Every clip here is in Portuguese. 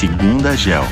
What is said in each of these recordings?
Segunda Gel.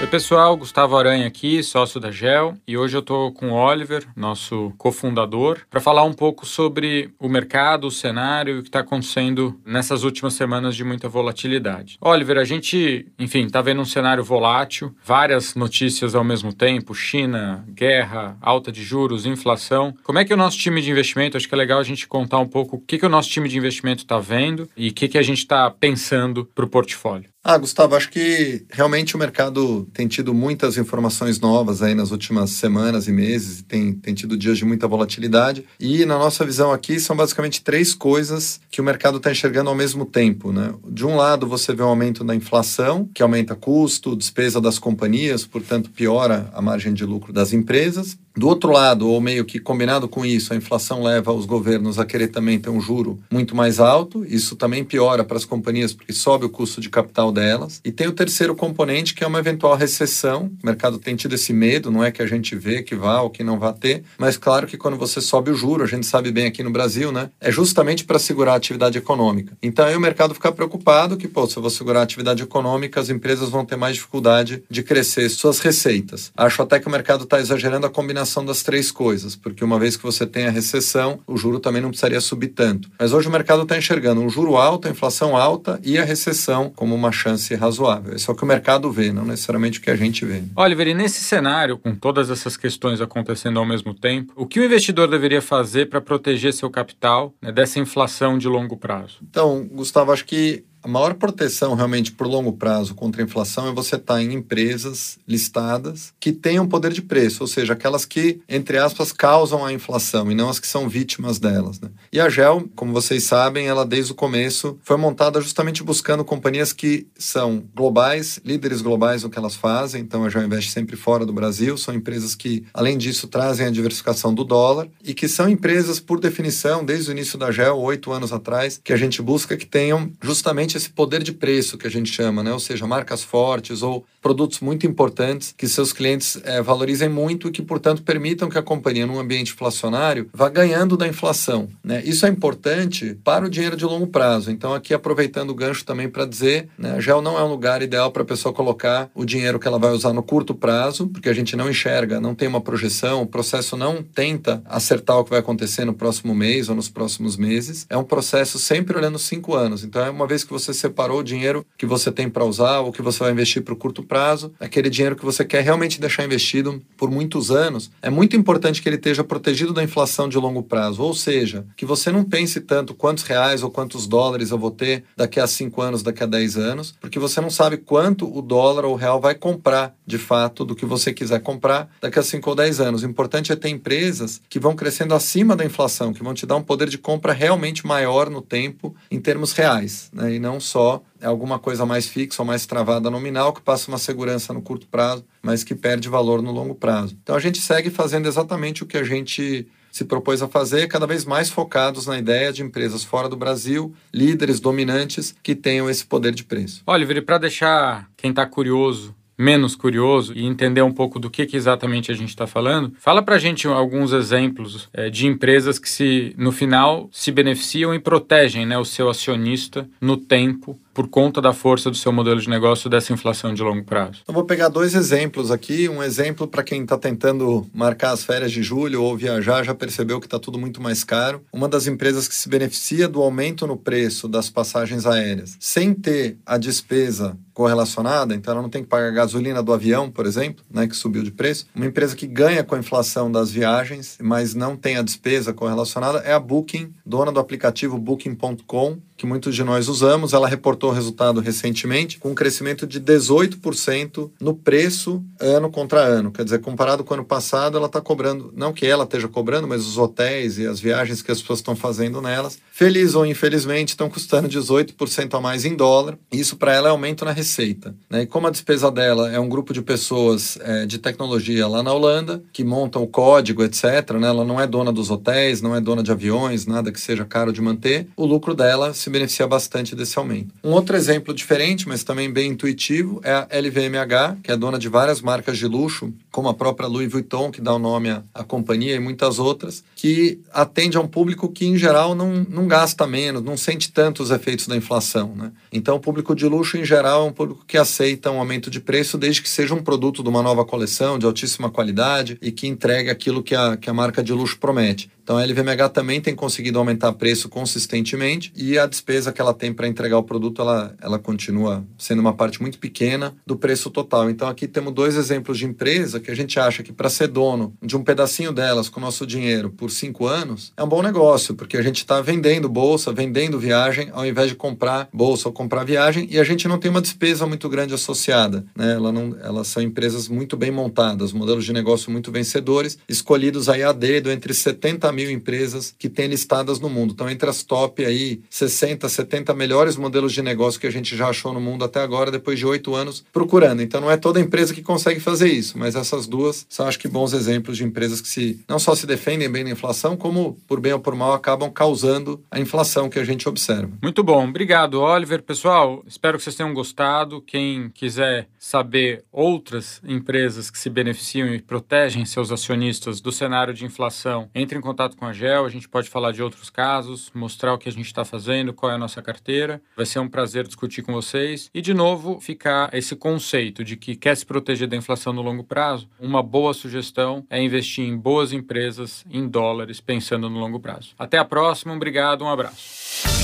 Oi, pessoal, Gustavo Aranha aqui, sócio da GEL, e hoje eu estou com o Oliver, nosso cofundador, para falar um pouco sobre o mercado, o cenário e o que está acontecendo nessas últimas semanas de muita volatilidade. Oliver, a gente, enfim, está vendo um cenário volátil, várias notícias ao mesmo tempo, China, guerra, alta de juros, inflação. Como é que o nosso time de investimento, acho que é legal a gente contar um pouco o que, que o nosso time de investimento está vendo e o que, que a gente está pensando para o portfólio. Ah, Gustavo, acho que realmente o mercado tem tido muitas informações novas aí nas últimas semanas e meses, tem, tem tido dias de muita volatilidade. E na nossa visão aqui são basicamente três coisas que o mercado está enxergando ao mesmo tempo. Né? De um lado, você vê um aumento da inflação, que aumenta custo, despesa das companhias, portanto, piora a margem de lucro das empresas. Do outro lado, ou meio que combinado com isso, a inflação leva os governos a querer também ter um juro muito mais alto. Isso também piora para as companhias porque sobe o custo de capital delas. E tem o terceiro componente, que é uma eventual recessão. O mercado tem tido esse medo, não é que a gente vê que vá ou que não vá ter, mas claro que quando você sobe o juro, a gente sabe bem aqui no Brasil, né? É justamente para segurar a atividade econômica. Então aí o mercado fica preocupado que, pô, se eu vou segurar a atividade econômica, as empresas vão ter mais dificuldade de crescer suas receitas. Acho até que o mercado está exagerando a combinação combinação das três coisas, porque uma vez que você tem a recessão, o juro também não precisaria subir tanto. Mas hoje o mercado está enxergando um juro alto, a inflação alta e a recessão como uma chance razoável. Isso é o que o mercado vê, não necessariamente o que a gente vê. Oliver, e nesse cenário, com todas essas questões acontecendo ao mesmo tempo, o que o investidor deveria fazer para proteger seu capital né, dessa inflação de longo prazo? Então, Gustavo, acho que a maior proteção realmente por longo prazo contra a inflação é você estar tá em empresas listadas que tenham poder de preço, ou seja, aquelas que, entre aspas, causam a inflação e não as que são vítimas delas. Né? E a GEL, como vocês sabem, ela desde o começo foi montada justamente buscando companhias que são globais, líderes globais no que elas fazem, então a GEL investe sempre fora do Brasil, são empresas que, além disso, trazem a diversificação do dólar e que são empresas, por definição, desde o início da GEL, oito anos atrás, que a gente busca que tenham justamente esse poder de preço que a gente chama, né? ou seja, marcas fortes ou produtos muito importantes que seus clientes é, valorizem muito e que, portanto, permitam que a companhia, num ambiente inflacionário, vá ganhando da inflação. Né? Isso é importante para o dinheiro de longo prazo. Então, aqui aproveitando o gancho também para dizer, né, a GEL não é um lugar ideal para a pessoa colocar o dinheiro que ela vai usar no curto prazo, porque a gente não enxerga, não tem uma projeção, o processo não tenta acertar o que vai acontecer no próximo mês ou nos próximos meses. É um processo sempre olhando cinco anos. Então, é uma vez que você separou o dinheiro que você tem para usar ou que você vai investir para o curto prazo, aquele dinheiro que você quer realmente deixar investido por muitos anos, é muito importante que ele esteja protegido da inflação de longo prazo. Ou seja, que você não pense tanto quantos reais ou quantos dólares eu vou ter daqui a 5 anos, daqui a 10 anos, porque você não sabe quanto o dólar ou o real vai comprar de fato do que você quiser comprar daqui a 5 ou 10 anos. O importante é ter empresas que vão crescendo acima da inflação, que vão te dar um poder de compra realmente maior no tempo em termos reais, né? e não só é alguma coisa mais fixa ou mais travada nominal que passa uma segurança no curto prazo, mas que perde valor no longo prazo. Então a gente segue fazendo exatamente o que a gente se propôs a fazer, cada vez mais focados na ideia de empresas fora do Brasil, líderes dominantes que tenham esse poder de preço. Oliver, para deixar quem está curioso menos curioso e entender um pouco do que, que exatamente a gente está falando, fala para a gente alguns exemplos é, de empresas que se no final se beneficiam e protegem né, o seu acionista no tempo por conta da força do seu modelo de negócio dessa inflação de longo prazo? Eu vou pegar dois exemplos aqui. Um exemplo para quem está tentando marcar as férias de julho ou viajar, já percebeu que está tudo muito mais caro. Uma das empresas que se beneficia do aumento no preço das passagens aéreas, sem ter a despesa correlacionada, então ela não tem que pagar a gasolina do avião, por exemplo, né, que subiu de preço. Uma empresa que ganha com a inflação das viagens, mas não tem a despesa correlacionada, é a Booking, dona do aplicativo Booking.com, que muitos de nós usamos. Ela reportou resultado recentemente com um crescimento de 18% no preço ano contra ano. Quer dizer, comparado com o ano passado, ela está cobrando, não que ela esteja cobrando, mas os hotéis e as viagens que as pessoas estão fazendo nelas, feliz ou infelizmente, estão custando 18% a mais em dólar. Isso para ela é aumento na receita. Né? E como a despesa dela é um grupo de pessoas é, de tecnologia lá na Holanda, que montam o código, etc., né? ela não é dona dos hotéis, não é dona de aviões, nada que seja caro de manter, o lucro dela se beneficia bastante desse aumento. Um outro exemplo diferente, mas também bem intuitivo, é a LVMH, que é dona de várias marcas de luxo, como a própria Louis Vuitton, que dá o nome à, à companhia, e muitas outras, que atende a um público que, em geral, não, não gasta menos, não sente tanto os efeitos da inflação. Né? Então, o público de luxo, em geral, é um público que aceita um aumento de preço desde que seja um produto de uma nova coleção, de altíssima qualidade e que entregue aquilo que a, que a marca de luxo promete. Então a LVMH também tem conseguido aumentar preço consistentemente e a despesa que ela tem para entregar o produto ela, ela continua sendo uma parte muito pequena do preço total. Então aqui temos dois exemplos de empresa que a gente acha que para ser dono de um pedacinho delas com o nosso dinheiro por cinco anos é um bom negócio, porque a gente está vendendo bolsa, vendendo viagem, ao invés de comprar bolsa ou comprar viagem, e a gente não tem uma despesa muito grande associada. Né? Ela não, elas são empresas muito bem montadas, modelos de negócio muito vencedores, escolhidos aí a dedo entre 70 mil empresas que tem listadas no mundo. Então, entre as top aí, 60, 70 melhores modelos de negócio que a gente já achou no mundo até agora, depois de oito anos procurando. Então, não é toda empresa que consegue fazer isso, mas essas duas são, acho que, bons exemplos de empresas que se não só se defendem bem da inflação, como, por bem ou por mal, acabam causando a inflação que a gente observa. Muito bom. Obrigado, Oliver. Pessoal, espero que vocês tenham gostado. Quem quiser saber outras empresas que se beneficiam e protegem seus acionistas do cenário de inflação, entre em contato com a GEL, a gente pode falar de outros casos, mostrar o que a gente está fazendo, qual é a nossa carteira. Vai ser um prazer discutir com vocês. E, de novo, ficar esse conceito de que quer se proteger da inflação no longo prazo, uma boa sugestão é investir em boas empresas em dólares, pensando no longo prazo. Até a próxima, obrigado, um abraço.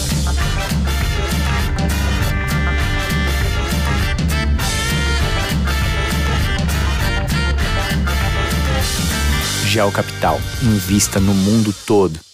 Gel Capital. Invista no mundo todo.